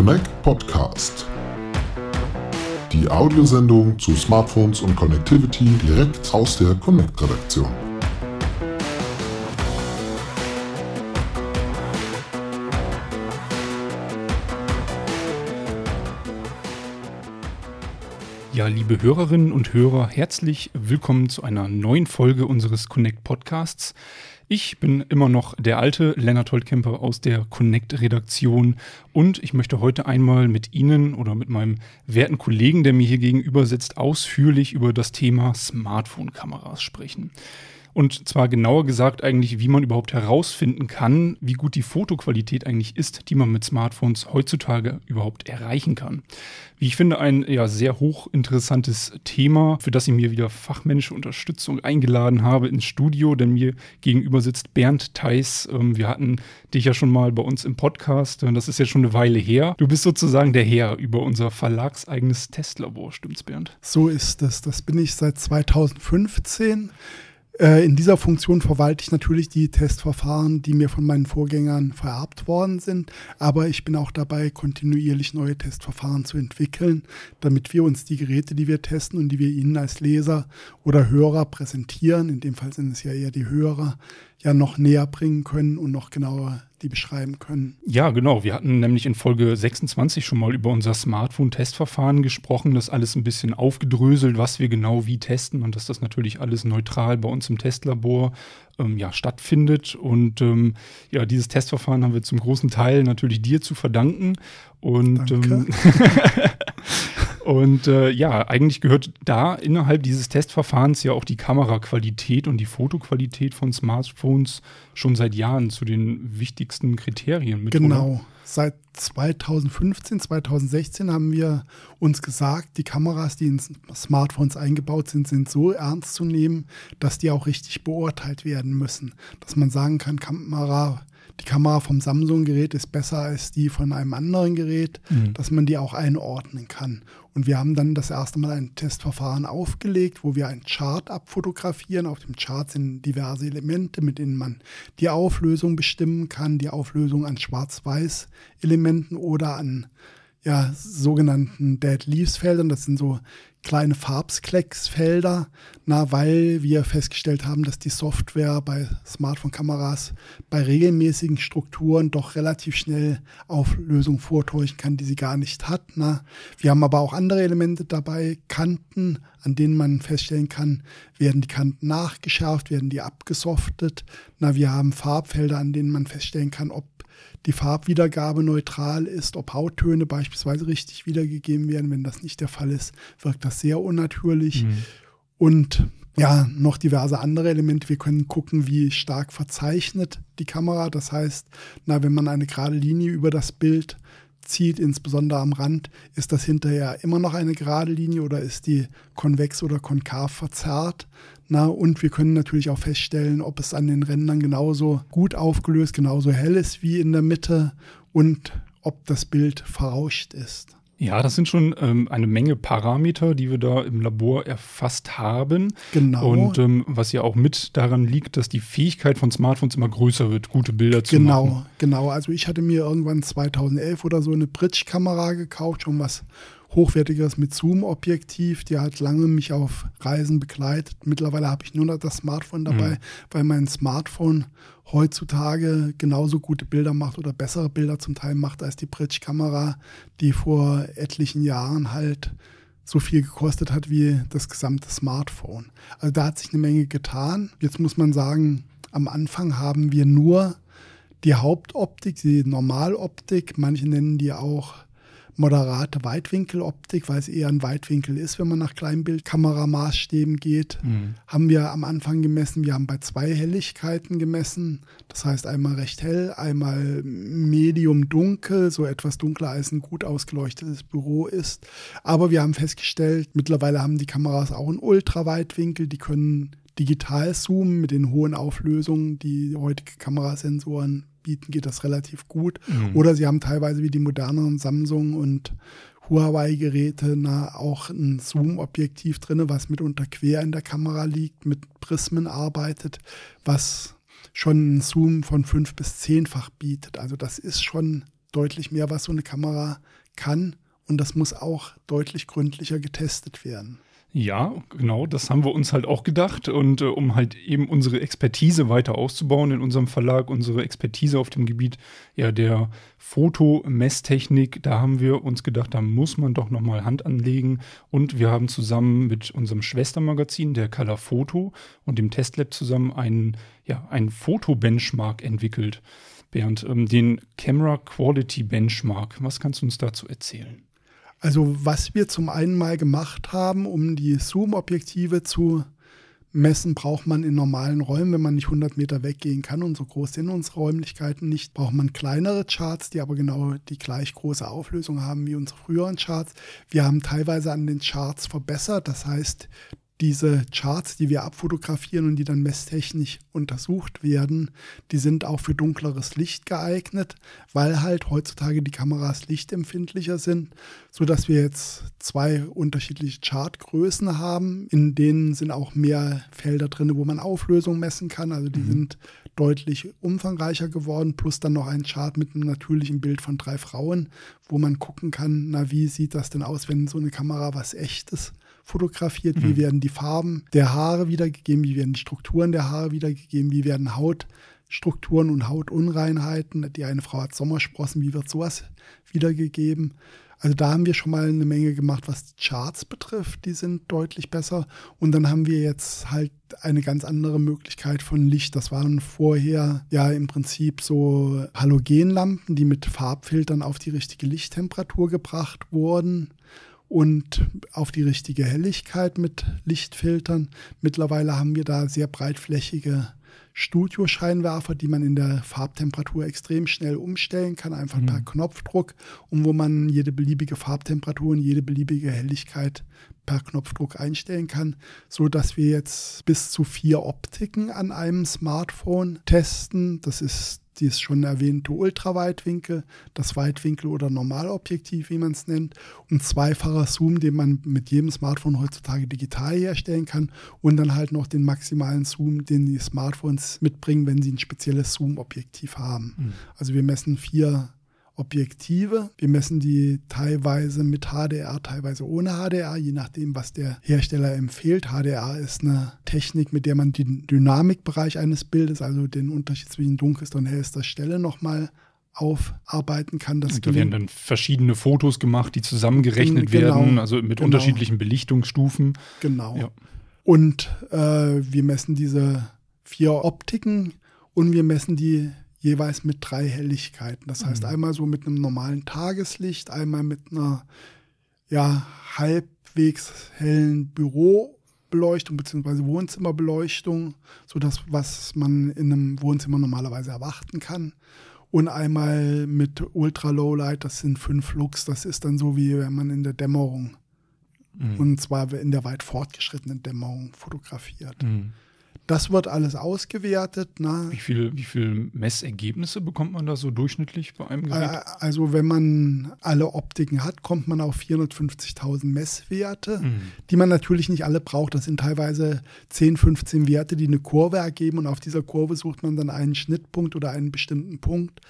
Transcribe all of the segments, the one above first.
Connect Podcast. Die Audiosendung zu Smartphones und Connectivity direkt aus der Connect-Redaktion. Ja, liebe Hörerinnen und Hörer, herzlich willkommen zu einer neuen Folge unseres Connect Podcasts. Ich bin immer noch der alte Lennart Holtkemper aus der Connect-Redaktion und ich möchte heute einmal mit Ihnen oder mit meinem werten Kollegen, der mir hier gegenüber sitzt, ausführlich über das Thema Smartphone-Kameras sprechen. Und zwar genauer gesagt eigentlich, wie man überhaupt herausfinden kann, wie gut die Fotoqualität eigentlich ist, die man mit Smartphones heutzutage überhaupt erreichen kann. Wie ich finde, ein ja, sehr hochinteressantes Thema, für das ich mir wieder fachmännische Unterstützung eingeladen habe ins Studio, denn mir gegenüber sitzt Bernd Theis. Ähm, wir hatten dich ja schon mal bei uns im Podcast. Das ist jetzt schon eine Weile her. Du bist sozusagen der Herr über unser verlagseigenes Testlabor, stimmt's, Bernd? So ist es. Das bin ich seit 2015. Äh, in dieser Funktion verwalte ich natürlich die Testverfahren, die mir von meinen Vorgängern vererbt worden sind, aber ich bin auch dabei, kontinuierlich neue Testverfahren zu entwickeln, damit wir uns die Geräte, die wir testen und die wir Ihnen als Leser oder Hörer präsentieren, in dem Fall sind es ja eher die Hörer, ja noch näher bringen können und noch genauer die beschreiben können. Ja, genau. Wir hatten nämlich in Folge 26 schon mal über unser Smartphone-Testverfahren gesprochen, das alles ein bisschen aufgedröselt, was wir genau wie testen und dass das natürlich alles neutral bei uns im Testlabor ähm, ja, stattfindet. Und ähm, ja, dieses Testverfahren haben wir zum großen Teil natürlich dir zu verdanken. Und ähm, Und äh, ja, eigentlich gehört da innerhalb dieses Testverfahrens ja auch die Kameraqualität und die Fotoqualität von Smartphones schon seit Jahren zu den wichtigsten Kriterien mit. Genau. Oder? Seit 2015, 2016 haben wir uns gesagt, die Kameras, die in Smartphones eingebaut sind, sind so ernst zu nehmen, dass die auch richtig beurteilt werden müssen. Dass man sagen kann, Kamera die Kamera vom Samsung-Gerät ist besser als die von einem anderen Gerät, mhm. dass man die auch einordnen kann. Und wir haben dann das erste Mal ein Testverfahren aufgelegt, wo wir ein Chart abfotografieren. Auf dem Chart sind diverse Elemente, mit denen man die Auflösung bestimmen kann, die Auflösung an Schwarz-Weiß-Elementen oder an ja, sogenannten Dead Leaves Feldern. Das sind so kleine Farbsklecksfelder, na, weil wir festgestellt haben, dass die Software bei Smartphone-Kameras bei regelmäßigen Strukturen doch relativ schnell Auflösung vortäuschen kann, die sie gar nicht hat. Na. Wir haben aber auch andere Elemente dabei, Kanten, an denen man feststellen kann, werden die Kanten nachgeschärft, werden die abgesoftet. Na, wir haben Farbfelder, an denen man feststellen kann, ob die Farbwiedergabe neutral ist, ob Hauttöne beispielsweise richtig wiedergegeben werden. Wenn das nicht der Fall ist, wirkt das sehr unnatürlich. Mhm. Und ja, noch diverse andere Elemente. Wir können gucken, wie stark verzeichnet die Kamera. Das heißt, na, wenn man eine gerade Linie über das Bild zieht, insbesondere am Rand, ist das hinterher immer noch eine gerade Linie oder ist die konvex oder konkav verzerrt? Na, und wir können natürlich auch feststellen, ob es an den Rändern genauso gut aufgelöst, genauso hell ist wie in der Mitte und ob das Bild verrauscht ist. Ja, das sind schon ähm, eine Menge Parameter, die wir da im Labor erfasst haben. Genau. Und ähm, was ja auch mit daran liegt, dass die Fähigkeit von Smartphones immer größer wird, gute Bilder zu genau, machen. Genau, genau. Also ich hatte mir irgendwann 2011 oder so eine Bridge-Kamera gekauft, schon was hochwertiges mit Zoom-Objektiv. Die hat lange mich auf Reisen begleitet. Mittlerweile habe ich nur noch das Smartphone dabei, mhm. weil mein Smartphone heutzutage genauso gute Bilder macht oder bessere Bilder zum Teil macht als die Bridge-Kamera, die vor etlichen Jahren halt so viel gekostet hat wie das gesamte Smartphone. Also da hat sich eine Menge getan. Jetzt muss man sagen, am Anfang haben wir nur die Hauptoptik, die Normaloptik, manche nennen die auch moderate Weitwinkeloptik, weil es eher ein Weitwinkel ist, wenn man nach Kleinbildkameramaßstäben geht, mhm. haben wir am Anfang gemessen. Wir haben bei zwei Helligkeiten gemessen. Das heißt einmal recht hell, einmal medium dunkel, so etwas dunkler als ein gut ausgeleuchtetes Büro ist. Aber wir haben festgestellt, mittlerweile haben die Kameras auch einen Ultraweitwinkel, die können digital zoomen mit den hohen Auflösungen, die heutige Kamerasensoren bieten, geht das relativ gut. Mhm. Oder sie haben teilweise wie die moderneren Samsung und Huawei-Geräte auch ein Zoom-Objektiv drin, was mitunter quer in der Kamera liegt, mit Prismen arbeitet, was schon einen Zoom von fünf bis zehnfach bietet. Also das ist schon deutlich mehr, was so eine Kamera kann. Und das muss auch deutlich gründlicher getestet werden. Ja, genau, das haben wir uns halt auch gedacht. Und äh, um halt eben unsere Expertise weiter auszubauen in unserem Verlag, unsere Expertise auf dem Gebiet ja, der Fotomesstechnik, da haben wir uns gedacht, da muss man doch nochmal Hand anlegen. Und wir haben zusammen mit unserem Schwestermagazin, der Color Photo und dem Testlab zusammen einen, ja, einen Fotobenchmark entwickelt. Bernd, ähm, den Camera Quality Benchmark. Was kannst du uns dazu erzählen? Also was wir zum einen mal gemacht haben, um die Zoom-Objektive zu messen, braucht man in normalen Räumen, wenn man nicht 100 Meter weggehen kann und so groß sind unsere Räumlichkeiten nicht, braucht man kleinere Charts, die aber genau die gleich große Auflösung haben wie unsere früheren Charts. Wir haben teilweise an den Charts verbessert, das heißt, diese Charts, die wir abfotografieren und die dann messtechnisch untersucht werden, die sind auch für dunkleres Licht geeignet, weil halt heutzutage die Kameras lichtempfindlicher sind, so dass wir jetzt zwei unterschiedliche Chartgrößen haben. In denen sind auch mehr Felder drin, wo man Auflösung messen kann. Also die mhm. sind deutlich umfangreicher geworden, plus dann noch ein Chart mit einem natürlichen Bild von drei Frauen, wo man gucken kann, na, wie sieht das denn aus, wenn so eine Kamera was echtes fotografiert, mhm. wie werden die Farben der Haare wiedergegeben, wie werden die Strukturen der Haare wiedergegeben, wie werden Hautstrukturen und Hautunreinheiten, die eine Frau hat Sommersprossen, wie wird sowas wiedergegeben. Also da haben wir schon mal eine Menge gemacht, was die Charts betrifft. Die sind deutlich besser. Und dann haben wir jetzt halt eine ganz andere Möglichkeit von Licht. Das waren vorher ja im Prinzip so Halogenlampen, die mit Farbfiltern auf die richtige Lichttemperatur gebracht wurden und auf die richtige Helligkeit mit Lichtfiltern. Mittlerweile haben wir da sehr breitflächige Studioscheinwerfer, die man in der Farbtemperatur extrem schnell umstellen kann, einfach mhm. per Knopfdruck und wo man jede beliebige Farbtemperatur und jede beliebige Helligkeit per Knopfdruck einstellen kann, so dass wir jetzt bis zu vier Optiken an einem Smartphone testen. Das ist dieses schon erwähnte Ultraweitwinkel, das Weitwinkel- oder Normalobjektiv, wie man es nennt, und zweifacher Zoom, den man mit jedem Smartphone heutzutage digital herstellen kann und dann halt noch den maximalen Zoom, den die Smartphones mitbringen, wenn sie ein spezielles Zoom-Objektiv haben. Mhm. Also wir messen vier Objektive. Wir messen die teilweise mit HDR, teilweise ohne HDR, je nachdem, was der Hersteller empfiehlt. HDR ist eine Technik, mit der man den Dynamikbereich eines Bildes, also den Unterschied zwischen dunkelster und hellster Stelle nochmal aufarbeiten kann. Das da werden dann verschiedene Fotos gemacht, die zusammengerechnet genau, werden, also mit genau. unterschiedlichen Belichtungsstufen. Genau. Ja. Und äh, wir messen diese vier Optiken und wir messen die jeweils mit drei Helligkeiten. Das heißt, mhm. einmal so mit einem normalen Tageslicht, einmal mit einer ja, halbwegs hellen Bürobeleuchtung bzw. Wohnzimmerbeleuchtung, so das, was man in einem Wohnzimmer normalerweise erwarten kann. Und einmal mit Ultra Low Light, das sind fünf Lux, das ist dann so wie wenn man in der Dämmerung, mhm. und zwar in der weit fortgeschrittenen Dämmerung fotografiert. Mhm. Das wird alles ausgewertet. Ne? Wie viele wie viel Messergebnisse bekommt man da so durchschnittlich bei einem Gerät? Äh, also wenn man alle Optiken hat, kommt man auf 450.000 Messwerte, mhm. die man natürlich nicht alle braucht. Das sind teilweise 10, 15 Werte, die eine Kurve ergeben und auf dieser Kurve sucht man dann einen Schnittpunkt oder einen bestimmten Punkt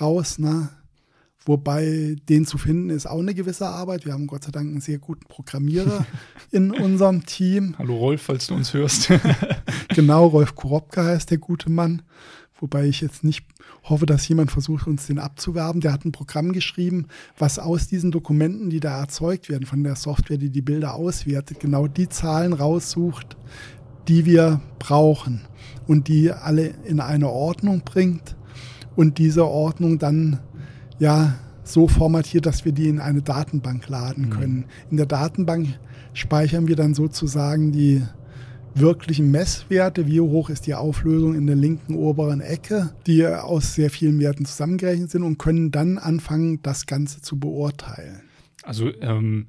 raus. Ne? Wobei den zu finden ist auch eine gewisse Arbeit. Wir haben Gott sei Dank einen sehr guten Programmierer in unserem Team. Hallo Rolf, falls du uns hörst. genau, Rolf Korobka heißt der gute Mann. Wobei ich jetzt nicht hoffe, dass jemand versucht, uns den abzuwerben. Der hat ein Programm geschrieben, was aus diesen Dokumenten, die da erzeugt werden, von der Software, die die Bilder auswertet, genau die Zahlen raussucht, die wir brauchen und die alle in eine Ordnung bringt und diese Ordnung dann ja so formatiert, dass wir die in eine Datenbank laden mhm. können. In der Datenbank speichern wir dann sozusagen die wirklichen Messwerte, wie hoch ist die Auflösung in der linken oberen Ecke, die aus sehr vielen Werten zusammengerechnet sind und können dann anfangen, das Ganze zu beurteilen. Also ähm,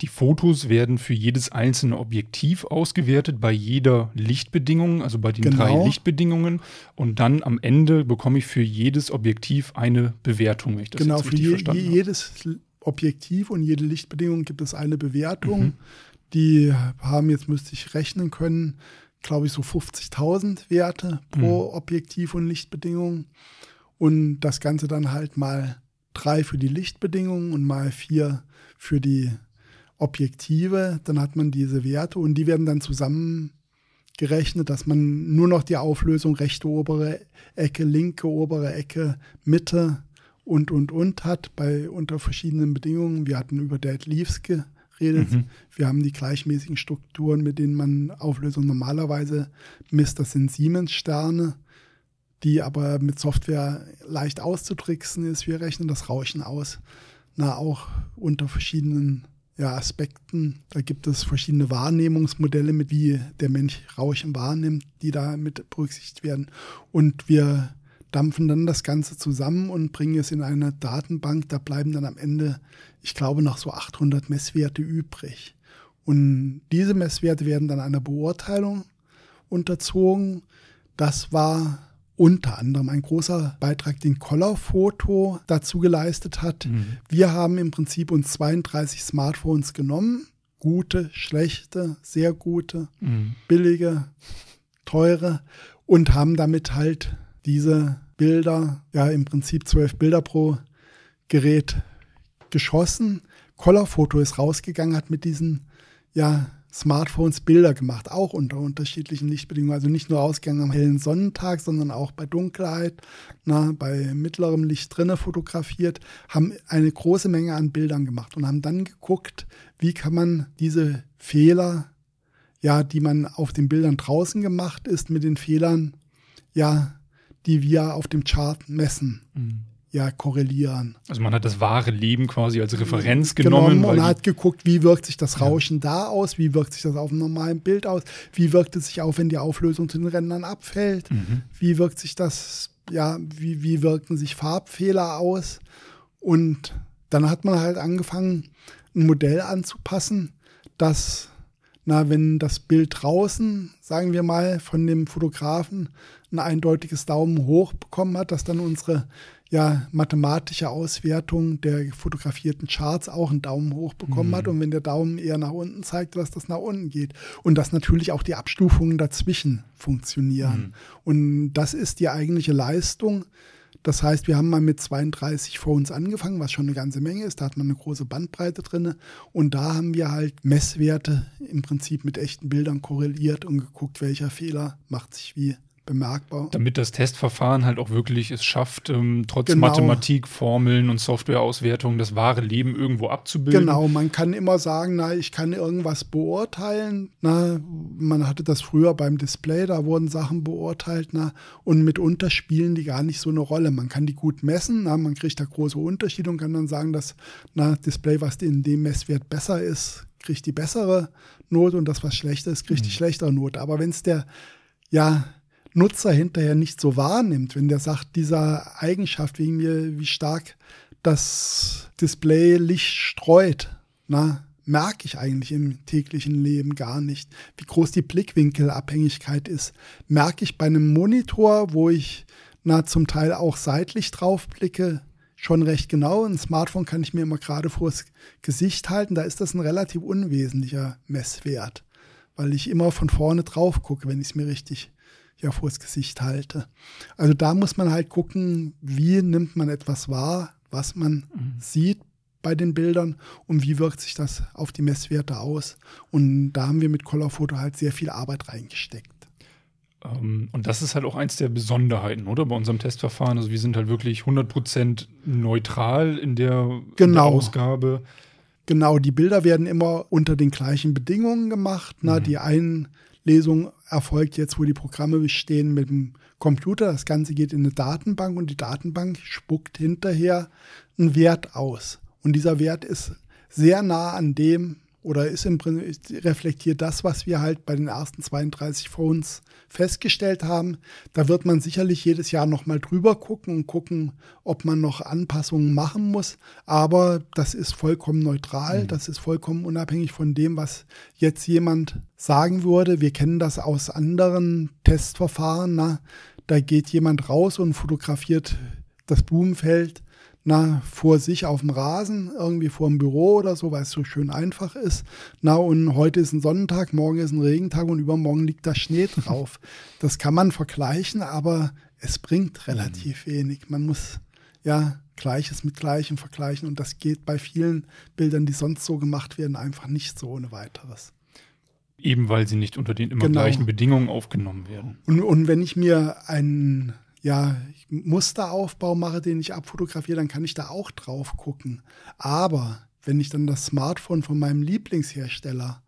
die Fotos werden für jedes einzelne Objektiv ausgewertet bei jeder Lichtbedingung, also bei den genau. drei Lichtbedingungen. Und dann am Ende bekomme ich für jedes Objektiv eine Bewertung, wenn ich das genau, für je, jedes Objektiv und jede Lichtbedingung gibt es eine Bewertung. Mhm. Die haben jetzt, müsste ich rechnen können, glaube ich, so 50.000 Werte pro mhm. Objektiv und Lichtbedingung. Und das Ganze dann halt mal drei für die Lichtbedingungen und mal vier für die Objektive. Dann hat man diese Werte und die werden dann zusammengerechnet, dass man nur noch die Auflösung rechte obere Ecke, linke obere Ecke, Mitte und, und, und hat bei unter verschiedenen Bedingungen. Wir hatten über Dead Leaves geredet. Mhm. Wir haben die gleichmäßigen Strukturen, mit denen man Auflösung normalerweise misst. Das sind Siemens-Sterne die aber mit Software leicht auszutricksen ist. Wir rechnen das Rauschen aus. Na, auch unter verschiedenen ja, Aspekten. Da gibt es verschiedene Wahrnehmungsmodelle, mit wie der Mensch Rauschen wahrnimmt, die da mit berücksichtigt werden. Und wir dampfen dann das Ganze zusammen und bringen es in eine Datenbank. Da bleiben dann am Ende, ich glaube, noch so 800 Messwerte übrig. Und diese Messwerte werden dann einer Beurteilung unterzogen. Das war unter anderem ein großer Beitrag, den Color-Foto dazu geleistet hat. Mhm. Wir haben im Prinzip uns 32 Smartphones genommen. Gute, schlechte, sehr gute, mhm. billige, teure und haben damit halt diese Bilder, ja im Prinzip zwölf Bilder pro Gerät geschossen. Color-Foto ist rausgegangen, hat mit diesen ja Smartphones Bilder gemacht, auch unter unterschiedlichen Lichtbedingungen. Also nicht nur ausgegangen am hellen Sonnentag, sondern auch bei Dunkelheit, na, bei mittlerem Licht drinne fotografiert, haben eine große Menge an Bildern gemacht und haben dann geguckt, wie kann man diese Fehler, ja, die man auf den Bildern draußen gemacht ist, mit den Fehlern, ja, die wir auf dem Chart messen. Mhm ja korrelieren. Also man hat das wahre Leben quasi als Referenz genommen. Genau, man hat geguckt, wie wirkt sich das Rauschen ja. da aus, wie wirkt sich das auf einem normalen Bild aus, wie wirkt es sich auf, wenn die Auflösung zu den Rändern abfällt, mhm. wie wirkt sich das, ja, wie, wie wirken sich Farbfehler aus. Und dann hat man halt angefangen, ein Modell anzupassen, das, na, wenn das Bild draußen, sagen wir mal, von dem Fotografen ein eindeutiges Daumen hoch bekommen hat, dass dann unsere ja mathematische Auswertung der fotografierten Charts auch einen Daumen hoch bekommen mhm. hat. Und wenn der Daumen eher nach unten zeigt, dass das nach unten geht. Und dass natürlich auch die Abstufungen dazwischen funktionieren. Mhm. Und das ist die eigentliche Leistung. Das heißt, wir haben mal mit 32 Phones angefangen, was schon eine ganze Menge ist. Da hat man eine große Bandbreite drin. Und da haben wir halt Messwerte im Prinzip mit echten Bildern korreliert und geguckt, welcher Fehler macht sich wie bemerkbar. Damit das Testverfahren halt auch wirklich es schafft, ähm, trotz genau. Mathematik, Formeln und Softwareauswertung das wahre Leben irgendwo abzubilden. Genau, man kann immer sagen, na, ich kann irgendwas beurteilen. Na, man hatte das früher beim Display, da wurden Sachen beurteilt, na, und mitunter spielen die gar nicht so eine Rolle. Man kann die gut messen, na, man kriegt da große Unterschiede und kann dann sagen, dass na, Display, was in dem Messwert besser ist, kriegt die bessere Note und das, was schlechter ist, kriegt mhm. die schlechtere Note. Aber wenn es der ja Nutzer hinterher nicht so wahrnimmt, wenn der sagt, dieser Eigenschaft wegen mir, wie stark das Display Licht streut, na, merke ich eigentlich im täglichen Leben gar nicht. Wie groß die Blickwinkelabhängigkeit ist, merke ich bei einem Monitor, wo ich na zum Teil auch seitlich drauf blicke, schon recht genau. Ein Smartphone kann ich mir immer gerade vors Gesicht halten. Da ist das ein relativ unwesentlicher Messwert, weil ich immer von vorne drauf gucke, wenn ich es mir richtig ja vors Gesicht halte. Also da muss man halt gucken, wie nimmt man etwas wahr, was man mhm. sieht bei den Bildern und wie wirkt sich das auf die Messwerte aus. Und da haben wir mit Colorfoto halt sehr viel Arbeit reingesteckt. Ähm, und das ist halt auch eins der Besonderheiten, oder? Bei unserem Testverfahren. Also wir sind halt wirklich 100% neutral in der, genau. in der Ausgabe. Genau, die Bilder werden immer unter den gleichen Bedingungen gemacht. Na, mhm. Die einen Lesung erfolgt jetzt, wo die Programme bestehen mit dem Computer. Das Ganze geht in eine Datenbank und die Datenbank spuckt hinterher einen Wert aus. Und dieser Wert ist sehr nah an dem, oder ist im Prinzip reflektiert das, was wir halt bei den ersten 32 Phones festgestellt haben. Da wird man sicherlich jedes Jahr nochmal drüber gucken und gucken, ob man noch Anpassungen machen muss. Aber das ist vollkommen neutral, mhm. das ist vollkommen unabhängig von dem, was jetzt jemand sagen würde. Wir kennen das aus anderen Testverfahren. Na? Da geht jemand raus und fotografiert das Blumenfeld na, vor sich auf dem Rasen, irgendwie vor dem Büro oder so, weil es so schön einfach ist. Na, und heute ist ein Sonnentag, morgen ist ein Regentag und übermorgen liegt da Schnee drauf. das kann man vergleichen, aber es bringt relativ mhm. wenig. Man muss ja Gleiches mit Gleichem vergleichen. Und das geht bei vielen Bildern, die sonst so gemacht werden, einfach nicht so ohne weiteres. Eben weil sie nicht unter den immer Genau. gleichen Bedingungen aufgenommen werden. Und, und wenn ich mir einen ja, Musteraufbau mache, den ich abfotografiere, dann kann ich da auch drauf gucken. Aber wenn ich dann das Smartphone von meinem Lieblingshersteller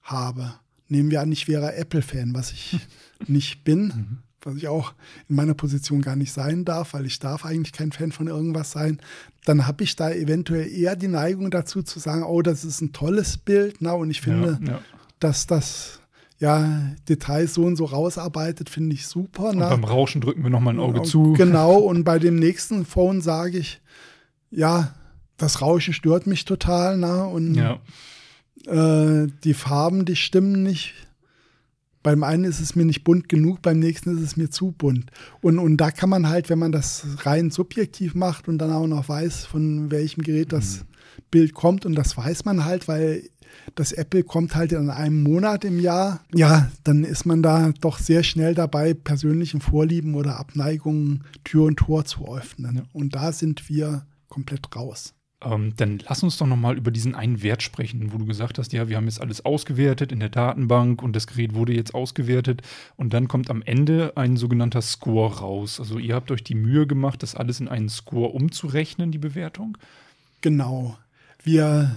habe, nehmen wir an, ich wäre Apple-Fan, was ich nicht bin, was ich auch in meiner Position gar nicht sein darf, weil ich darf eigentlich kein Fan von irgendwas sein, dann habe ich da eventuell eher die Neigung dazu zu sagen, oh, das ist ein tolles Bild, na, und ich finde, ja, ja. dass das ja Details so und so rausarbeitet, finde ich super. Und na. beim Rauschen drücken wir nochmal ein Auge zu. Genau, und bei dem nächsten Phone sage ich, ja, das Rauschen stört mich total, na, und Ja, äh, die Farben, die stimmen nicht. Beim einen ist es mir nicht bunt genug, beim nächsten ist es mir zu bunt. Und, und da kann man halt, wenn man das rein subjektiv macht und dann auch noch weiß, von welchem Gerät das Bild kommt, und das weiß man halt, weil das Apple kommt halt in einem Monat im Jahr, ja, dann ist man da doch sehr schnell dabei, persönlichen Vorlieben oder Abneigungen Tür und Tor zu öffnen. Und da sind wir komplett raus. ähm, dann lass uns doch nochmal über diesen einen Wert sprechen, wo du gesagt hast, ja, wir haben jetzt alles ausgewertet in der Datenbank und das Gerät wurde jetzt ausgewertet und dann kommt am Ende ein sogenannter Score raus. Also ihr habt euch die Mühe gemacht, das alles in einen Score umzurechnen, die Bewertung. Genau. Wir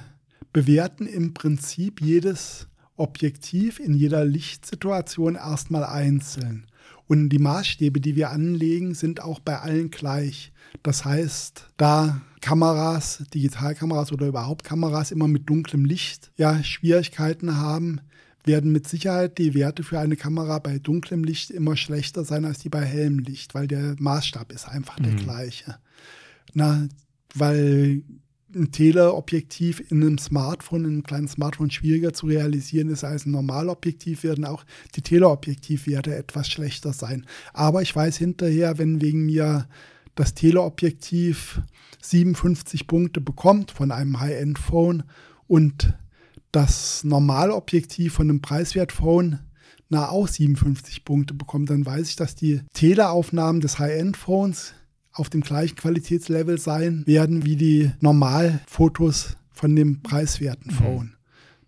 bewerten im Prinzip jedes Objektiv in jeder Lichtsituation erstmal einzeln. Und die Maßstäbe, die wir anlegen, sind auch bei allen gleich. Das heißt, da Kameras, Digitalkameras oder überhaupt Kameras immer mit dunklem Licht ja Schwierigkeiten haben, werden mit Sicherheit die Werte für eine Kamera bei dunklem Licht immer schlechter sein als die bei hellem Licht, weil der Maßstab ist einfach der gleiche. Na, weil ein Teleobjektiv in einem Smartphone, in einem kleinen Smartphone schwieriger zu realisieren ist als ein Normalobjektiv, werden auch die Teleobjektivwerte etwas schlechter sein. Aber ich weiß hinterher, wenn wegen mir das Teleobjektiv 57 Punkte bekommt von einem High-End-Phone und das Normalobjektiv von einem Preiswert-Phone na auch 57 Punkte bekommt, dann weiß ich, dass die Teleaufnahmen des High-End-Phones auf dem gleichen Qualitätslevel sein werden wie die Normalfotos von dem preiswerten Phone.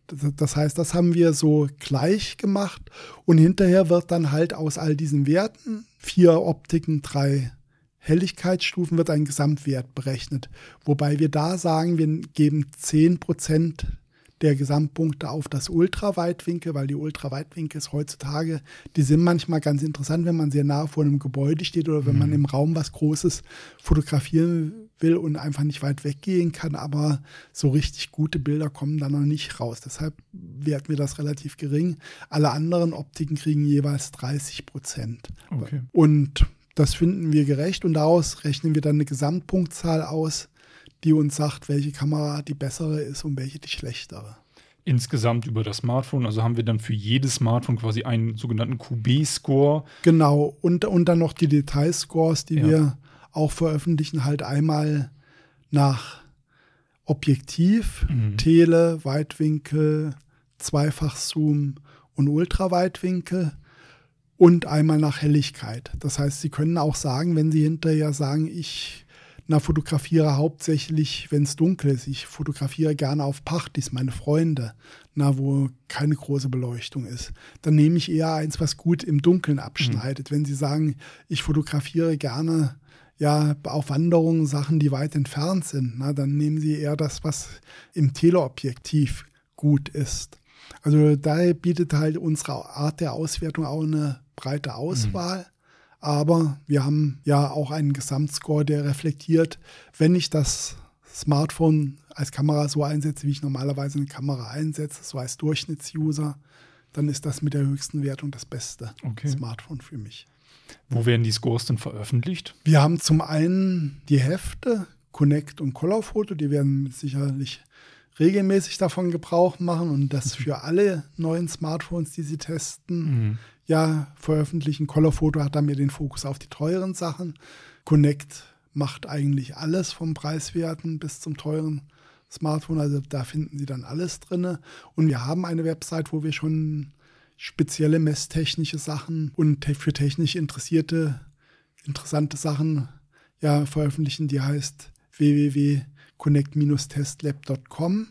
Das, das heißt, das haben wir so gleich gemacht und hinterher wird dann halt aus all diesen Werten, vier Optiken, drei Helligkeitsstufen, wird ein Gesamtwert berechnet. Wobei wir da sagen, wir geben 10% der Gesamtpunkte auf das Ultraweitwinkel, weil die Ultraweitwinkels heutzutage, die sind manchmal ganz interessant, wenn man sehr nah vor einem Gebäude steht oder wenn man im Raum was Großes fotografieren will und einfach nicht weit weggehen kann, aber so richtig gute Bilder kommen da noch nicht raus. Deshalb werten wir das relativ gering. Alle anderen Optiken kriegen jeweils 30 Prozent. Okay. Und das finden wir gerecht und daraus rechnen wir dann eine Gesamtpunktzahl aus, die uns sagt, welche Kamera die bessere ist und welche die schlechtere. Insgesamt über das Smartphone, also haben wir dann für jedes Smartphone quasi einen sogenannten QB-Score. Genau, und, und dann noch die Detailscores, die Ja. wir auch veröffentlichen, halt einmal nach Objektiv, Mhm. Tele, Weitwinkel, Zweifachzoom und Ultraweitwinkel und einmal nach Helligkeit. Das heißt, Sie können auch sagen, wenn Sie hinterher sagen, ich na, fotografiere hauptsächlich, wenn es dunkel ist. Ich fotografiere gerne auf Partys, meine Freunde, na, wo keine große Beleuchtung ist. Dann nehme ich eher eins, was gut im Dunkeln abschneidet. Wenn Sie sagen, ich fotografiere gerne ja auf Wanderungen Sachen, die weit entfernt sind, na, dann nehmen Sie eher das, was im Teleobjektiv gut ist. Also daher bietet halt unsere Art der Auswertung auch eine breite Auswahl. Aber wir haben ja auch einen Gesamtscore, der reflektiert, wenn ich das Smartphone als Kamera so einsetze, wie ich normalerweise eine Kamera einsetze, so als Durchschnittsuser, dann ist das mit der höchsten Wertung das beste Okay. Smartphone für mich. Wo werden die Scores denn veröffentlicht? Wir haben zum einen die Hefte, Connect und Color Photo, die werden sicherlich regelmäßig davon Gebrauch machen und das für alle neuen Smartphones, die sie testen, ja, veröffentlichen. Color Photo hat da mehr den Fokus auf die teuren Sachen. Connect macht eigentlich alles vom Preiswerten bis zum teuren Smartphone. Also da finden Sie dann alles drin. Und wir haben eine Website, wo wir schon spezielle messtechnische Sachen und für technisch interessierte, interessante Sachen ja, veröffentlichen, die heißt www.connect-testlab.com.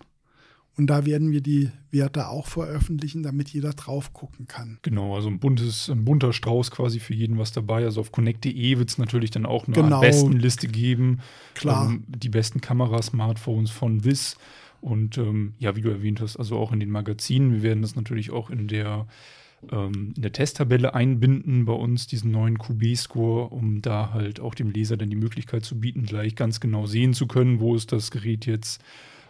Und da werden wir die Werte auch veröffentlichen, damit jeder drauf gucken kann. Genau, also ein, buntes, ein bunter Strauß quasi für jeden was dabei. Also auf connect.de wird es natürlich dann auch eine Genau. Bestenliste geben. Klar. Ähm, die besten Kamerasmartphones von WIS. Und ähm, ja, wie du erwähnt hast, also auch in den Magazinen. Wir werden das natürlich auch in der, ähm, in der Testtabelle einbinden bei uns, diesen neuen QB-Score, um da halt auch dem Leser dann die Möglichkeit zu bieten, gleich ganz genau sehen zu können, wo ist das Gerät jetzt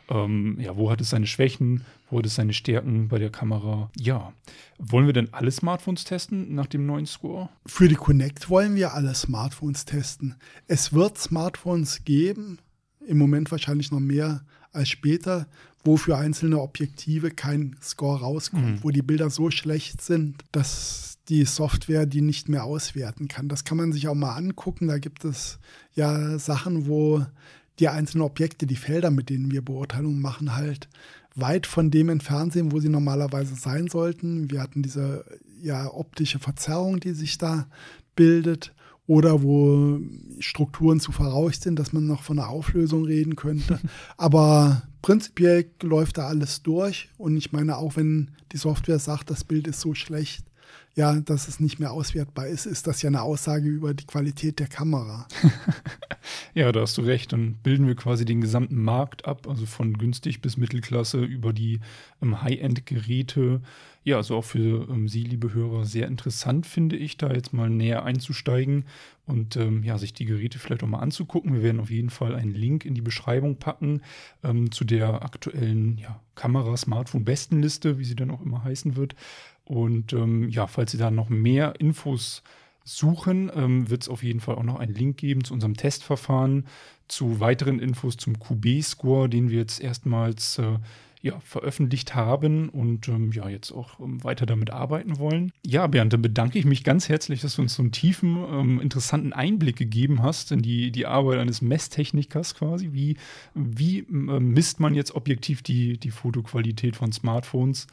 ähm, ja, wo hat es seine Schwächen, wo hat es seine Stärken bei der Kamera? Ja. Wollen wir denn alle Smartphones testen nach dem neuen Score? Für die Connect wollen wir alle Smartphones testen. Es wird Smartphones geben, im Moment wahrscheinlich noch mehr als später, wo für einzelne Objektive kein Score rauskommt, wo die Bilder so schlecht sind, dass die Software die nicht mehr auswerten kann. Das kann man sich auch mal angucken. Da gibt es ja Sachen, wo die einzelnen Objekte, die Felder, mit denen wir Beurteilungen machen, halt weit von dem entfernt sind, wo sie normalerweise sein sollten. Wir hatten diese ja, optische Verzerrung, die sich da bildet oder wo Strukturen zu verrauscht sind, dass man noch von einer Auflösung reden könnte. Aber prinzipiell läuft da alles durch und ich meine, auch wenn die Software sagt, das Bild ist so schlecht, ja, dass es nicht mehr auswertbar ist, ist das ja eine Aussage über die Qualität der Kamera. Ja, da hast du recht. Dann bilden wir quasi den gesamten Markt ab, also von günstig bis Mittelklasse über die ähm, High-End-Geräte. Ja, also auch für ähm, Sie, liebe Hörer, sehr interessant finde ich, da jetzt mal näher einzusteigen und ähm, ja, sich die Geräte vielleicht auch mal anzugucken. Wir werden auf jeden Fall einen Link in die Beschreibung packen ähm, zu der aktuellen ja, Kamera-Smartphone-Bestenliste, wie sie dann auch immer heißen wird. Und ähm, ja, falls Sie da noch mehr Infos suchen, ähm, wird es auf jeden Fall auch noch einen Link geben zu unserem Testverfahren, zu weiteren Infos zum QB-Score, den wir jetzt erstmals äh, ja, veröffentlicht haben und ähm, ja, jetzt auch ähm, weiter damit arbeiten wollen. Ja, Bernd, dann bedanke ich mich ganz herzlich, dass du uns so einen tiefen, ähm, interessanten Einblick gegeben hast in die, die Arbeit eines Messtechnikers quasi. Wie, wie ähm, misst man jetzt objektiv die, die Fotoqualität von Smartphones?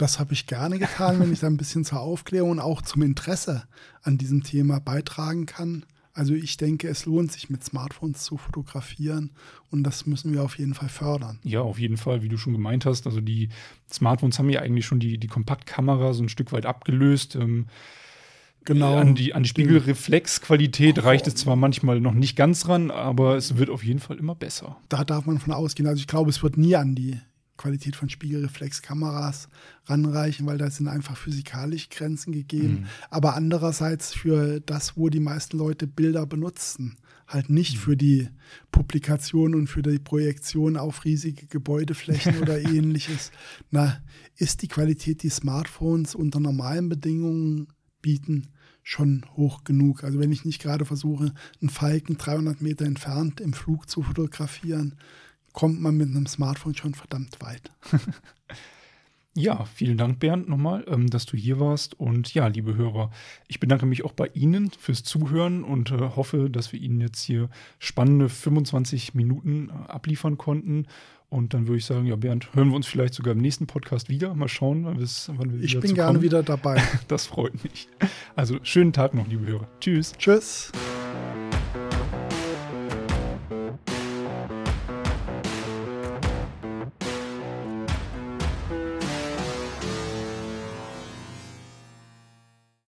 Das habe ich gerne getan, wenn ich da ein bisschen zur Aufklärung und auch zum Interesse an diesem Thema beitragen kann. Also ich denke, es lohnt sich mit Smartphones zu fotografieren und das müssen wir auf jeden Fall fördern. Ja, auf jeden Fall, wie du schon gemeint hast. Also die Smartphones haben ja eigentlich schon die, die Kompaktkamera so ein Stück weit abgelöst. Ähm, Genau. An die, an die Spiegelreflexqualität reicht es zwar manchmal noch nicht ganz ran, aber es wird auf jeden Fall immer besser. Da darf man von ausgehen. Also ich glaube, es wird nie an die Qualität von Spiegelreflexkameras ranreichen, weil da sind einfach physikalische Grenzen gegeben. Aber andererseits für das, wo die meisten Leute Bilder benutzen, halt nicht für die Publikation und für die Projektion auf riesige Gebäudeflächen oder ähnliches. Na, ist die Qualität, die Smartphones unter normalen Bedingungen bieten, schon hoch genug. Also wenn ich nicht gerade versuche, einen Falken 300 Meter entfernt im Flug zu fotografieren, kommt man mit einem Smartphone schon verdammt weit. Ja, vielen Dank, Bernd, nochmal, ähm, dass du hier warst. Und ja, liebe Hörer, ich bedanke mich auch bei Ihnen fürs Zuhören und äh, hoffe, dass wir Ihnen jetzt hier spannende 25 Minuten äh, abliefern konnten. Und dann würde ich sagen, ja, Bernd, hören wir uns vielleicht sogar im nächsten Podcast wieder. Mal schauen, wann, wann wir Ich bin gerne kommen. wieder dabei. Das freut mich. Also schönen Tag noch, liebe Hörer. Tschüss. Tschüss.